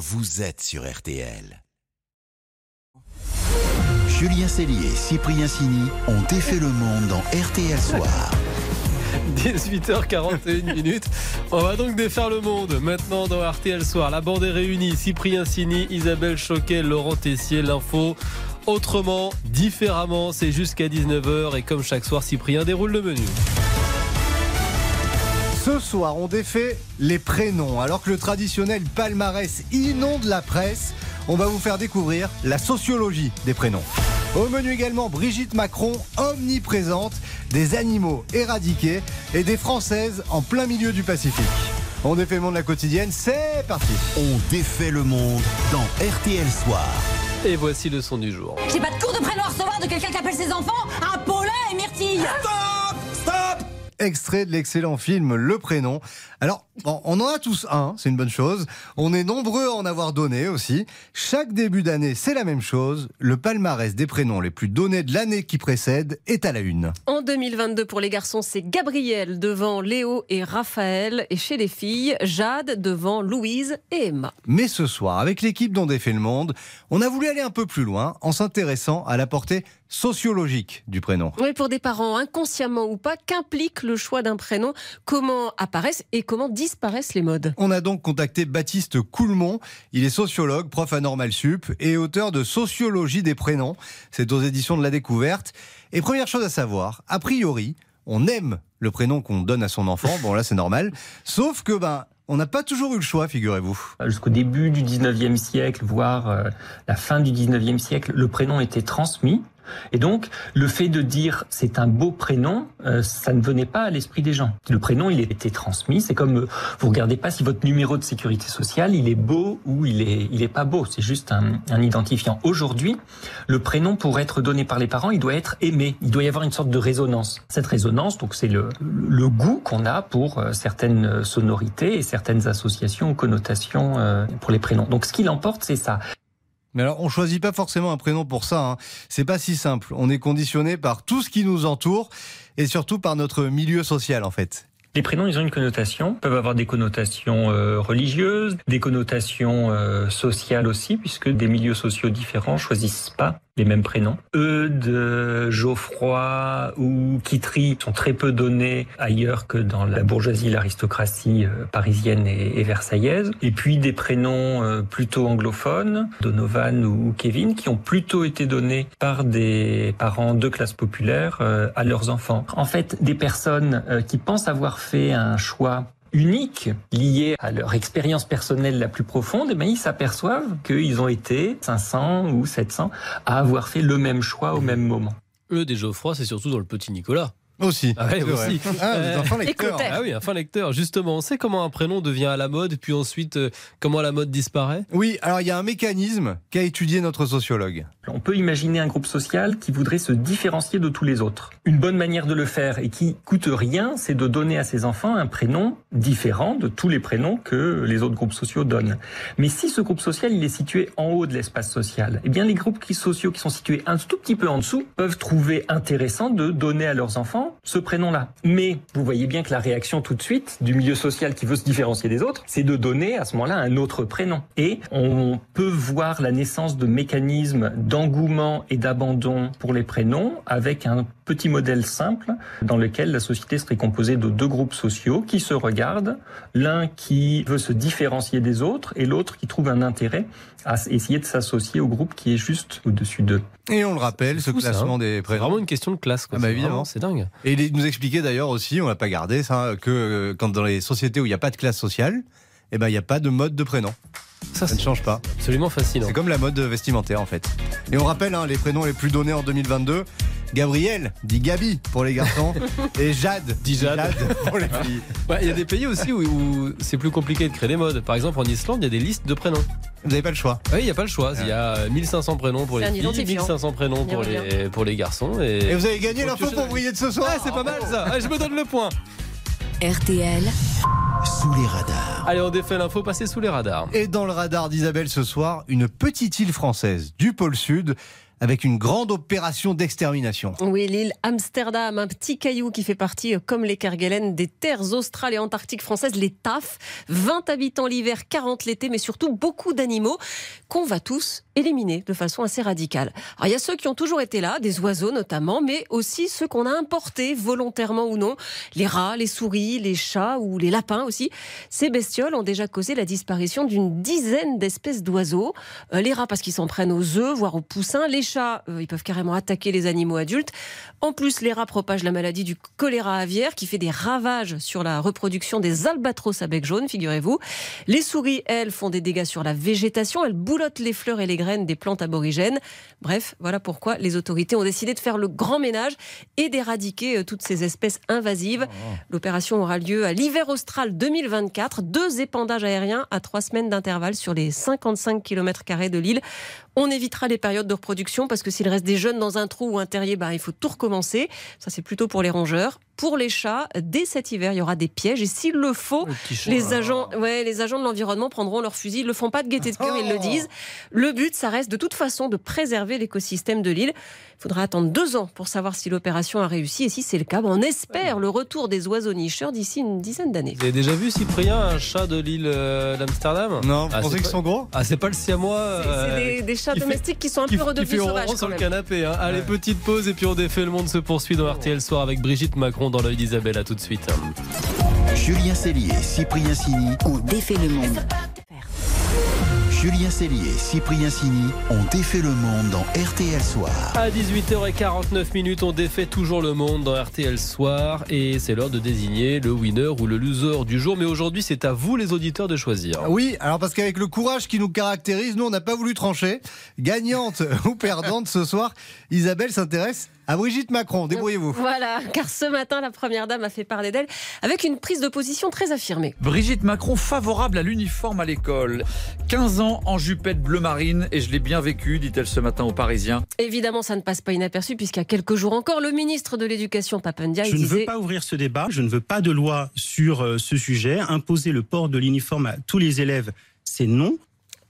vous êtes sur RTL. Julien Cellier et Cyprien Sini ont défait le monde dans RTL Soir. 18h41 minutes. On va donc défaire le monde. Maintenant dans RTL Soir, la bande est réunie. Cyprien Sini, Isabelle Choquet, Laurent Tessier, l'info. Autrement, différemment, c'est jusqu'à 19h et comme chaque soir, Cyprien déroule le menu. Ce soir, on défait les prénoms. Alors que le traditionnel palmarès inonde la presse, on va vous faire découvrir la sociologie des prénoms. Au menu également, Brigitte Macron, omniprésente, des animaux éradiqués et des Françaises en plein milieu du Pacifique. On défait le monde de la quotidienne, c'est parti On défait le monde dans RTL Soir. Et voici le son du jour. J'ai pas de cours de prénom à recevoir de quelqu'un qui appelle ses enfants un Paulin et Myrtille. Extrait de l'excellent film Le Prénom. Alors, on en a tous un, c'est une bonne chose. On est nombreux à en avoir donné aussi. Chaque début d'année, c'est la même chose. Le palmarès des prénoms les plus donnés de l'année qui précède est à la une. En 2022, pour les garçons, c'est Gabriel devant Léo et Raphaël. Et chez les filles, Jade devant Louise et Emma. Mais ce soir, avec l'équipe dont défait le monde, on a voulu aller un peu plus loin en s'intéressant à la portée sociologique du prénom. Oui, pour des parents, inconsciemment ou pas, qu'implique le choix d'un prénom? Comment apparaissent et comment disparaissent les modes? On a donc contacté Baptiste Coulmont. Il est sociologue, prof à Normal Sup et auteur de Sociologie des prénoms. C'est aux éditions de la découverte. Et première chose à savoir, a priori, on aime le prénom qu'on donne à son enfant. Bon, là, c'est normal. Sauf que, ben, on n'a pas toujours eu le choix, figurez-vous. Jusqu'au début du 19e siècle, voire euh, la fin du 19e siècle, le prénom était transmis. Et donc, le fait de dire c'est un beau prénom, euh, ça ne venait pas à l'esprit des gens. Le prénom, il était transmis. C'est comme euh, vous regardez pas si votre numéro de sécurité sociale, il est beau ou il est, il est pas beau. C'est juste un, identifiant. Aujourd'hui, le prénom pour être donné par les parents, il doit être aimé. Il doit y avoir une sorte de résonance. Cette résonance, donc, c'est le, le goût qu'on a pour euh, certaines sonorités et certaines associations ou connotations euh, pour les prénoms. Donc, ce qui l'emporte, c'est ça. Mais alors, on choisit pas forcément un prénom pour ça. Hein. C'est pas si simple. On est conditionné par tout ce qui nous entoure et surtout par notre milieu social, en fait. Les prénoms, ils ont une connotation, peuvent avoir des connotations euh, religieuses, des connotations euh, sociales aussi, puisque des milieux sociaux différents choisissent pas les mêmes prénoms. Eudes, Geoffroy ou Kitry sont très peu donnés ailleurs que dans la bourgeoisie, l'aristocratie euh, parisienne et, versaillaise. Et puis des prénoms euh, plutôt anglophones, Donovan ou Kevin, qui ont plutôt été donnés par des parents de classe populaire euh, à leurs enfants. En fait, des personnes qui pensent avoir fait un choix unique, lié à leur expérience personnelle la plus profonde, mais ils s'aperçoivent qu'ils ont été 500 ou 700 à avoir fait le même choix au même moment. Eux, des Geoffroy, c'est surtout dans le petit Nicolas. Aussi. Ah, ouais, aussi. Ah, vous êtes un fin lecteur. Ah oui, un fin lecteur. Justement, on sait comment un prénom devient à la mode, puis ensuite euh, comment la mode disparaît Oui, alors il y a un mécanisme qu'a étudié notre sociologue. On peut imaginer un groupe social qui voudrait se différencier de tous les autres. Une bonne manière de le faire et qui coûte rien, c'est de donner à ses enfants un prénom différent de tous les prénoms que les autres groupes sociaux donnent. Mais si ce groupe social il est situé en haut de l'espace social, eh bien les groupes sociaux qui sont situés un tout petit peu en dessous peuvent trouver intéressant de donner à leurs enfants ce prénom-là. Mais vous voyez bien que la réaction tout de suite du milieu social qui veut se différencier des autres, c'est de donner à ce moment-là un autre prénom. Et on peut voir la naissance de mécanismes d'engouement et d'abandon pour les prénoms avec un petit modèle simple dans lequel la société serait composée de deux groupes sociaux qui se regardent, l'un qui veut se différencier des autres et l'autre qui trouve un intérêt à essayer de s'associer au groupe qui est juste au-dessus d'eux. Et on le rappelle, ce fou, ça, classement hein. des C'est prénoms. vraiment une question de classe. Quoi. Ah bah C'est évidemment. C'est dingue. Et il nous expliquait d'ailleurs aussi, on l'a pas gardé ça, que euh, quand dans les sociétés où il n'y a pas de classe sociale, eh ben il n'y a pas de mode de prénom. Ça, Ça ne c'est change pas. absolument fascinant. C'est comme la mode vestimentaire en fait. Et on rappelle hein, les prénoms les plus donnés en 2022. Gabriel, dit Gabi pour les garçons, et Jade, Dit Jade. pour les filles. Ouais, Il y a des pays aussi où, où c'est plus compliqué de créer des modes. Par exemple, en Islande, il y a des listes de prénoms. Vous n'avez pas le choix. Oui, il n'y a pas le choix. Il y a 1500 prénoms pour les filles, identifiant. 1500 prénoms pour les, pour les garçons. Et, Et vous avez gagné l'info pour briller de ce soir. Ah, c'est pas mal ça. Ah, je me donne le point. RTL, Sous les radars. Allez, on défait l'info, passez sous les radars. Et dans le radar d'Isabelle ce soir, une petite île française du pôle sud avec une grande opération d'extermination. Oui, l'île Amsterdam, un petit caillou qui fait partie, euh, comme les Kerguelen, des terres australes et antarctiques françaises, les TAF. 20 habitants l'hiver, 40 l'été, mais surtout beaucoup d'animaux qu'on va tous éliminer de façon assez radicale. Il y a ceux qui ont toujours été là, des oiseaux notamment, mais aussi ceux qu'on a importés, volontairement ou non. Les rats, les souris, les chats ou les lapins aussi. Ces bestioles ont déjà causé la disparition d'une dizaine d'espèces d'oiseaux. Euh, les rats parce qu'ils s'en prennent aux œufs, voire aux poussins. Les chats, euh, ils peuvent carrément attaquer les animaux adultes. En plus, les rats propagent la maladie du choléra aviaire qui fait des ravages sur la reproduction des albatros à bec jaune, figurez-vous. Les souris, elles, font des dégâts sur la végétation. Elles boulottent les fleurs et les graines des plantes aborigènes. Bref, voilà pourquoi les autorités ont décidé de faire le grand ménage et d'éradiquer euh, toutes ces espèces invasives. L'opération aura lieu à l'hiver austral 2024. Deux épandages aériens à trois semaines d'intervalle sur les 55 km de l'île. On évitera les périodes de reproduction parce que s'il reste des jeunes dans un trou ou un terrier, bah, il faut tout recommencer. Ça, c'est plutôt pour les rongeurs. Pour les chats, dès cet hiver, il y aura des pièges et s'il le faut, les agents, ouais, les agents de l'environnement prendront leurs fusils. Ils le font pas de gaieté de cœur, ils le disent. Le but, ça reste de toute façon de préserver l'écosystème de l'île. Il faudra attendre deux ans pour savoir si l'opération a réussi et si c'est le cas, on espère le retour des oiseaux nicheurs d'ici une dizaine d'années. Vous avez déjà vu, Cyprien, un chat de l'île euh, d'Amsterdam? Non, vous Ah, pensez c'est qu'ils pas- sont gros? Ah, c'est pas le siamois. C'est euh, des, des chats qui fait- domestiques qui sont un qui, peu qui redevenus fait sauvages. ronron sur quand le canapé. hein. Allez, petite pause et puis on défait le monde se poursuit dans RTL Soir avec Brigitte Macron dans l'œil d'Isabelle. À tout de suite. Julien Cellier, Cyprien Sini, On défait le monde. Julien Cellier, Cyprien Sini ont défait le monde dans RTL Soir. À 18h49 minutes, on défait toujours le monde dans RTL Soir et c'est l'heure de désigner le winner ou le loser du jour. Mais aujourd'hui, c'est à vous les auditeurs de choisir. Oui, alors parce qu'avec le courage qui nous caractérise, nous on n'a pas voulu trancher. Gagnante ou perdante ce soir, Isabelle s'intéresse à Brigitte Macron. Débrouillez-vous. Voilà, car ce matin, la première dame a fait parler d'elle avec une prise de position très affirmée. Brigitte Macron favorable à l'uniforme à l'école. 15 ans en jupette bleu marine et je l'ai bien vécu, dit-elle ce matin aux Parisiens. Évidemment, ça ne passe pas inaperçu puisqu'il y a quelques jours encore, le ministre de l'Éducation, Papendia, Je il ne veux disait... pas ouvrir ce débat, je ne veux pas de loi sur euh, ce sujet. Imposer le port de l'uniforme à tous les élèves, c'est non.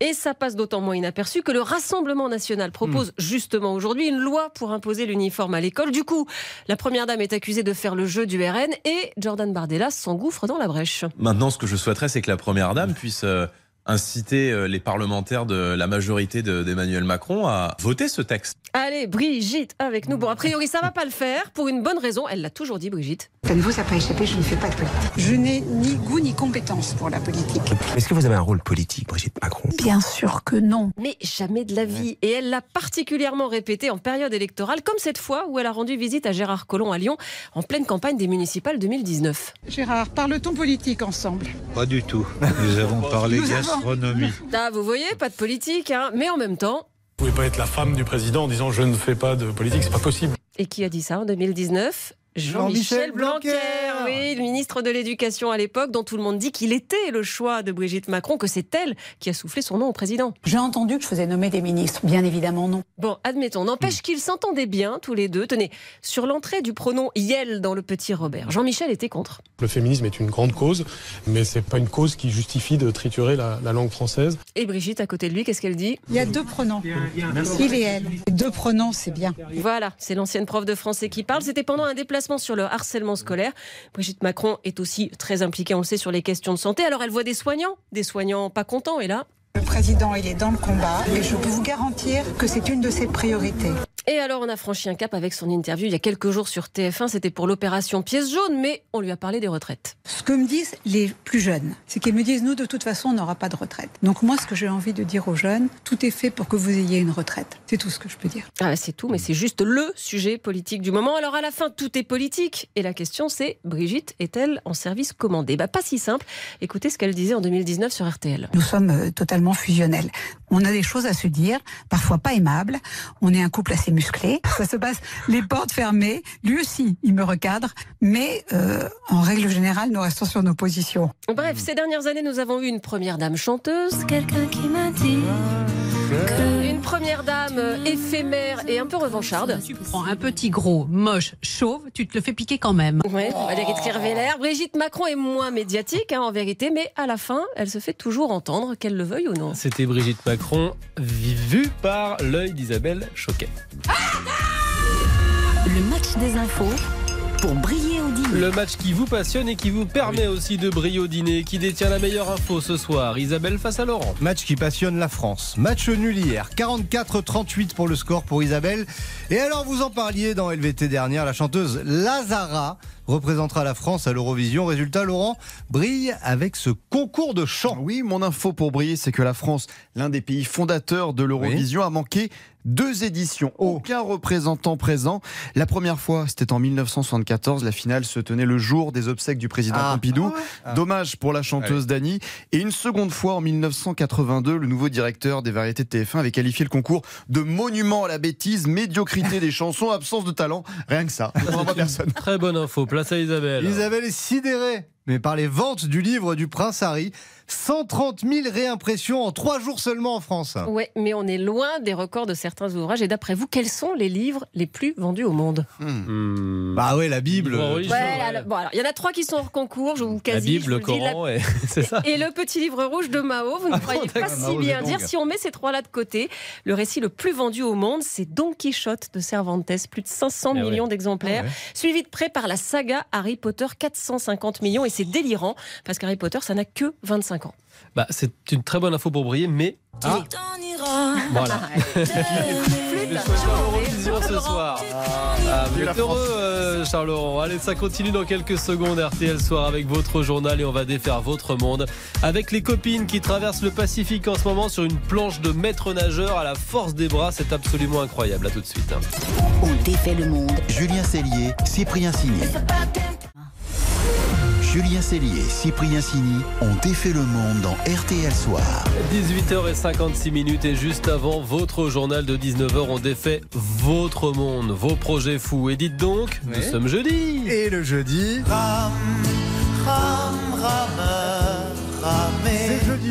Et ça passe d'autant moins inaperçu que le Rassemblement national propose justement aujourd'hui une loi pour imposer l'uniforme à l'école. Du coup, la première dame est accusée de faire le jeu du RN et Jordan Bardella s'engouffre dans la brèche. Maintenant, ce que je souhaiterais, c'est que la Première Dame puisse euh, inciter euh, les parlementaires de la majorité de- d'Emmanuel Macron à voter ce texte. Allez, Brigitte, avec nous. Bon, a priori, ça va pas le faire pour une bonne raison. Elle l'a toujours dit, Brigitte. Ça ne vous a pas échappé, je ne fais pas de politique. Je n'ai ni goût ni compétence pour la politique. Est-ce que vous avez un rôle politique, Brigitte Macron? Bien sûr que non. Mais jamais de la vie. Et elle l'a particulièrement répété en période électorale, comme cette fois où elle a rendu visite à Gérard Collomb à Lyon en pleine campagne des municipales 2019. Gérard, parle-t-on politique ensemble? Pas du tout. Nous avons parlé Nous avons- gastronomie. Ah, vous voyez, pas de politique, hein. mais en même temps. Vous pouvez pas être la femme du président en disant je ne fais pas de politique, c'est pas possible. Et qui a dit ça en 2019 Jean-Michel Blanquer, Blanquer. oui, le ministre de l'Éducation à l'époque, dont tout le monde dit qu'il était le choix de Brigitte Macron, que c'est elle qui a soufflé son nom au président. J'ai entendu que je faisais nommer des ministres. Bien évidemment, non. Bon, admettons, n'empêche qu'ils s'entendaient bien tous les deux. Tenez, sur l'entrée du pronom Yel dans le petit Robert, Jean-Michel était contre. Le féminisme est une grande cause, mais c'est pas une cause qui justifie de triturer la, la langue française. Et Brigitte, à côté de lui, qu'est-ce qu'elle dit? Il y a deux pronoms. Il et elle. Deux pronoms, c'est bien. Voilà, c'est l'ancienne prof de français qui parle. C'était pendant un déplacement sur le harcèlement scolaire. Brigitte Macron est aussi très impliquée, on le sait, sur les questions de santé. Alors elle voit des soignants, des soignants pas contents, et là Le président, il est dans le combat et je peux vous garantir que c'est une de ses priorités. Et alors, on a franchi un cap avec son interview il y a quelques jours sur TF1. C'était pour l'opération pièce jaune, mais on lui a parlé des retraites. Ce que me disent les plus jeunes, c'est qu'ils me disent nous, de toute façon, on n'aura pas de retraite. Donc moi, ce que j'ai envie de dire aux jeunes, tout est fait pour que vous ayez une retraite. C'est tout ce que je peux dire. Ah, c'est tout, mais c'est juste le sujet politique du moment. Alors, à la fin, tout est politique. Et la question, c'est Brigitte est-elle en service commandé? Bah, Pas si simple. Écoutez ce qu'elle disait en 2019 sur RTL. Nous sommes euh, totalement fusionnels. On a des choses à se dire, parfois pas aimables. On est un couple assez musclé. Ça se passe les portes fermées. Lui aussi, il me recadre. Mais euh, en règle générale, nous restons sur nos positions. Bref, ces dernières années, nous avons eu une première dame chanteuse. Quelqu'un qui m'a dit Une première dame éphémère et un peu revancharde. Tu prends un petit gros, moche, chauve, tu te le fais piquer quand même. Ouais, Valérie. Brigitte Macron est moins médiatique hein, en vérité, mais à la fin, elle se fait toujours entendre, qu'elle le veuille ou non. C'était Brigitte Macron, vue par l'œil d'Isabelle Choquet. Le match des infos pour briller au dîner. Le match qui vous passionne et qui vous permet aussi de briller au dîner. Qui détient la meilleure info ce soir Isabelle face à Laurent. Match qui passionne la France. Match nul hier. 44-38 pour le score pour Isabelle. Et alors vous en parliez dans LVT dernière, la chanteuse Lazara représentera la France à l'Eurovision. Résultat, Laurent brille avec ce concours de chant. Oui, mon info pour briller, c'est que la France, l'un des pays fondateurs de l'Eurovision, a manqué deux éditions. Aucun représentant présent. La première fois, c'était en 1974. La finale se tenait le jour des obsèques du président Ah. Pompidou. Ah. Dommage pour la chanteuse Dani. Et une seconde fois, en 1982, le nouveau directeur des variétés de TF1 avait qualifié le concours de monument à la bêtise, médiocrité des chansons, absence de talent. Rien que ça. On n'en voit personne. Très bonne info. Isabelle. Isabelle est sidérée, mais par les ventes du livre du Prince Harry. 130 000 réimpressions en trois jours seulement en France. Ouais, mais on est loin des records de certains ouvrages. Et d'après vous, quels sont les livres les plus vendus au monde? Bah ouais, la Bible. Livre religieux, Ouais, ouais. alors, bon, alors, il y en a trois qui sont hors concours, je vous La quasi. Bible, je le la- Coran, et- c'est ça Et le petit livre rouge de Mao, vous ne Ah croyez pas si Mao bien dire. Si on met ces trois-là de côté, le récit le plus vendu au monde, c'est Don Quichotte de Cervantes, plus de 500 Ah ouais. millions d'exemplaires, Ah ouais. suivi de près par la saga Harry Potter, 450 millions, et c'est délirant, parce qu'Harry Potter, ça n'a que 25 ans. Bah, c'est une très bonne info pour briller, mais. Ah. Voilà. Choisir l'Eurovision ce soir. Ah, vous êtes heureux, euh, Charles Laurent. Allez, ça continue dans quelques secondes. RTL Soir avec votre journal et on va défaire votre monde avec les copines qui traversent le Pacifique en ce moment sur une planche de maître nageur à la force des bras. C'est absolument incroyable. À tout de suite. On défait le monde. Julien Cellier, Cyprien Signé. Julien Cellier, Cyprien Signy ont défait le monde dans RTL Soir. 18h56 minutes et juste avant votre journal de 19h, on défait votre monde, vos projets fous. Et dites donc, nous sommes jeudi. Et le jeudi. C'est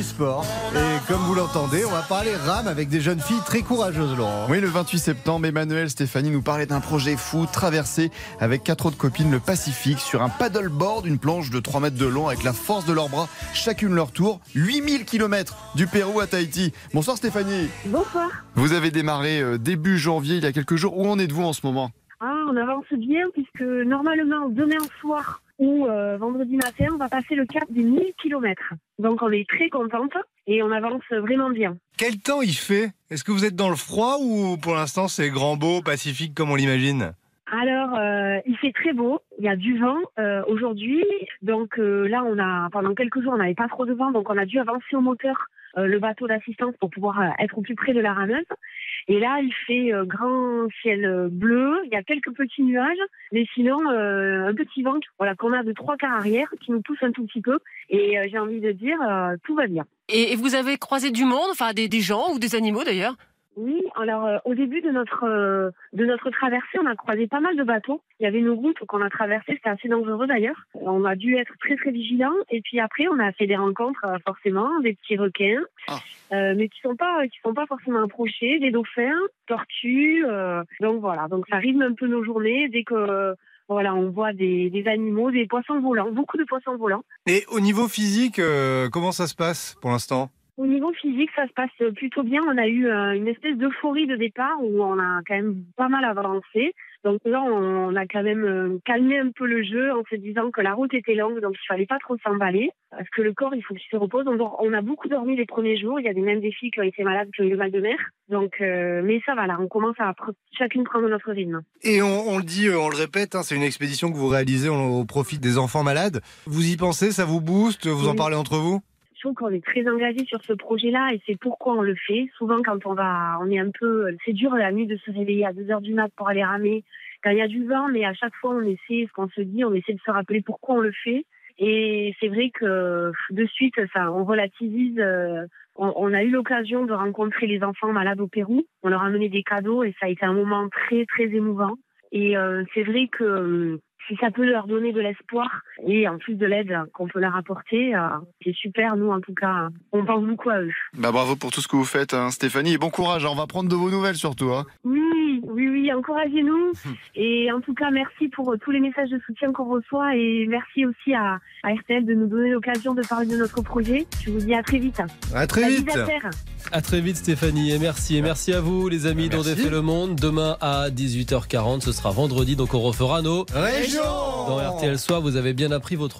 sport. Et comme vous l'entendez, on va parler rame avec des jeunes filles très courageuses, Laurent. Oui, le 28 septembre, Emmanuel Stéphanie nous parlait d'un projet fou, traverser avec quatre autres copines le Pacifique sur un paddleboard, une planche de 3 mètres de long avec la force de leurs bras, chacune leur tour, 8000 km du Pérou à Tahiti. Bonsoir Stéphanie. Bonsoir. Vous avez démarré euh, début janvier, il y a quelques jours. Où en êtes-vous en ce moment? Ah, on avance bien puisque normalement demain soir ou euh, vendredi matin, on va passer le cap des 1000 km. Donc on est très contente et on avance vraiment bien. Quel temps il fait? Est-ce que vous êtes dans le froid ou pour l'instant c'est grand beau, pacifique comme on l'imagine? Alors, euh, il fait très beau, il y a du vent euh, aujourd'hui. Donc là, on a pendant quelques jours, on n'avait pas trop de vent, donc on a dû avancer au moteur le bateau d'assistance pour pouvoir être au plus près de la rameuse. Et là, il fait euh, grand ciel euh, bleu, il y a quelques petits nuages, mais sinon euh, un petit vent, voilà, qu'on a de trois quarts arrière qui nous pousse un tout petit peu. Et j'ai envie de dire, tout va bien. Et, et vous avez croisé du monde, enfin des, des gens ou des animaux d'ailleurs? Oui, alors euh, au début de notre euh, de notre traversée, on a croisé pas mal de bateaux. Il y avait une route qu'on a traversée, c'était assez dangereux d'ailleurs. On a dû être très très vigilants. Et puis après, on a fait des rencontres euh, forcément, des petits requins, euh, mais qui sont pas qui sont pas forcément approchés, des dauphins, tortues. euh, donc voilà, donc ça rythme un peu nos journées dès que voilà, on voit des, des animaux, des poissons volants, beaucoup de poissons volants. Et au niveau physique, euh, comment ça se passe pour l'instant? Au niveau physique, ça se passe plutôt bien. On a eu euh, une espèce d'euphorie de départ où on a quand même pas mal avancé. Donc là, on a quand même euh, calmé un peu le jeu en se disant que la route était longue, donc il fallait pas trop s'emballer. Parce que le corps, il faut qu'il se repose. On, a beaucoup dormi les premiers jours. Il y a des même des filles qui ont été malades, qui ont eu le mal de mer. Donc, euh, mais ça va là, on commence à chacune prendre notre rythme. Et on, on le dit, on le répète, hein, c'est une expédition que vous réalisez au, au profit des enfants malades. Vous y pensez, ça vous booste, vous en parlez entre vous? Je trouve qu'on est très engagé sur ce projet-là et c'est pourquoi on le fait. Souvent, quand on va, on est un peu, c'est dur la nuit de se réveiller à 2 heures du mat pour aller ramer. Quand il y a du vent, mais à chaque fois, on essaie, ce qu'on se dit, on essaie de se rappeler pourquoi on le fait. Et c'est vrai que de suite, ça, on relativise. euh, on, on a eu l'occasion de rencontrer les enfants malades au Pérou. On leur a amené des cadeaux et ça a été un moment très, très émouvant. Et euh, c'est vrai que euh, si ça peut leur donner de l'espoir et en plus de l'aide qu'on peut leur apporter, euh, c'est super. Nous, en tout cas, on pense beaucoup à eux. Bah bravo pour tout ce que vous faites, hein, Stéphanie, et bon courage. On va prendre de vos nouvelles surtout. Hein. Oui, oui, oui, encouragez-nous. Et en tout cas, merci pour euh, tous les messages de soutien qu'on reçoit et merci aussi à, à RTL de nous donner l'occasion de parler de notre projet. Je vous dis à très vite. À très vite. à très vite Stéphanie et merci et merci à vous les amis dont défait le monde. Demain à 18h40, ce sera vendredi donc on refera nos Région dans RTL Soir. Vous avez bien appris votre.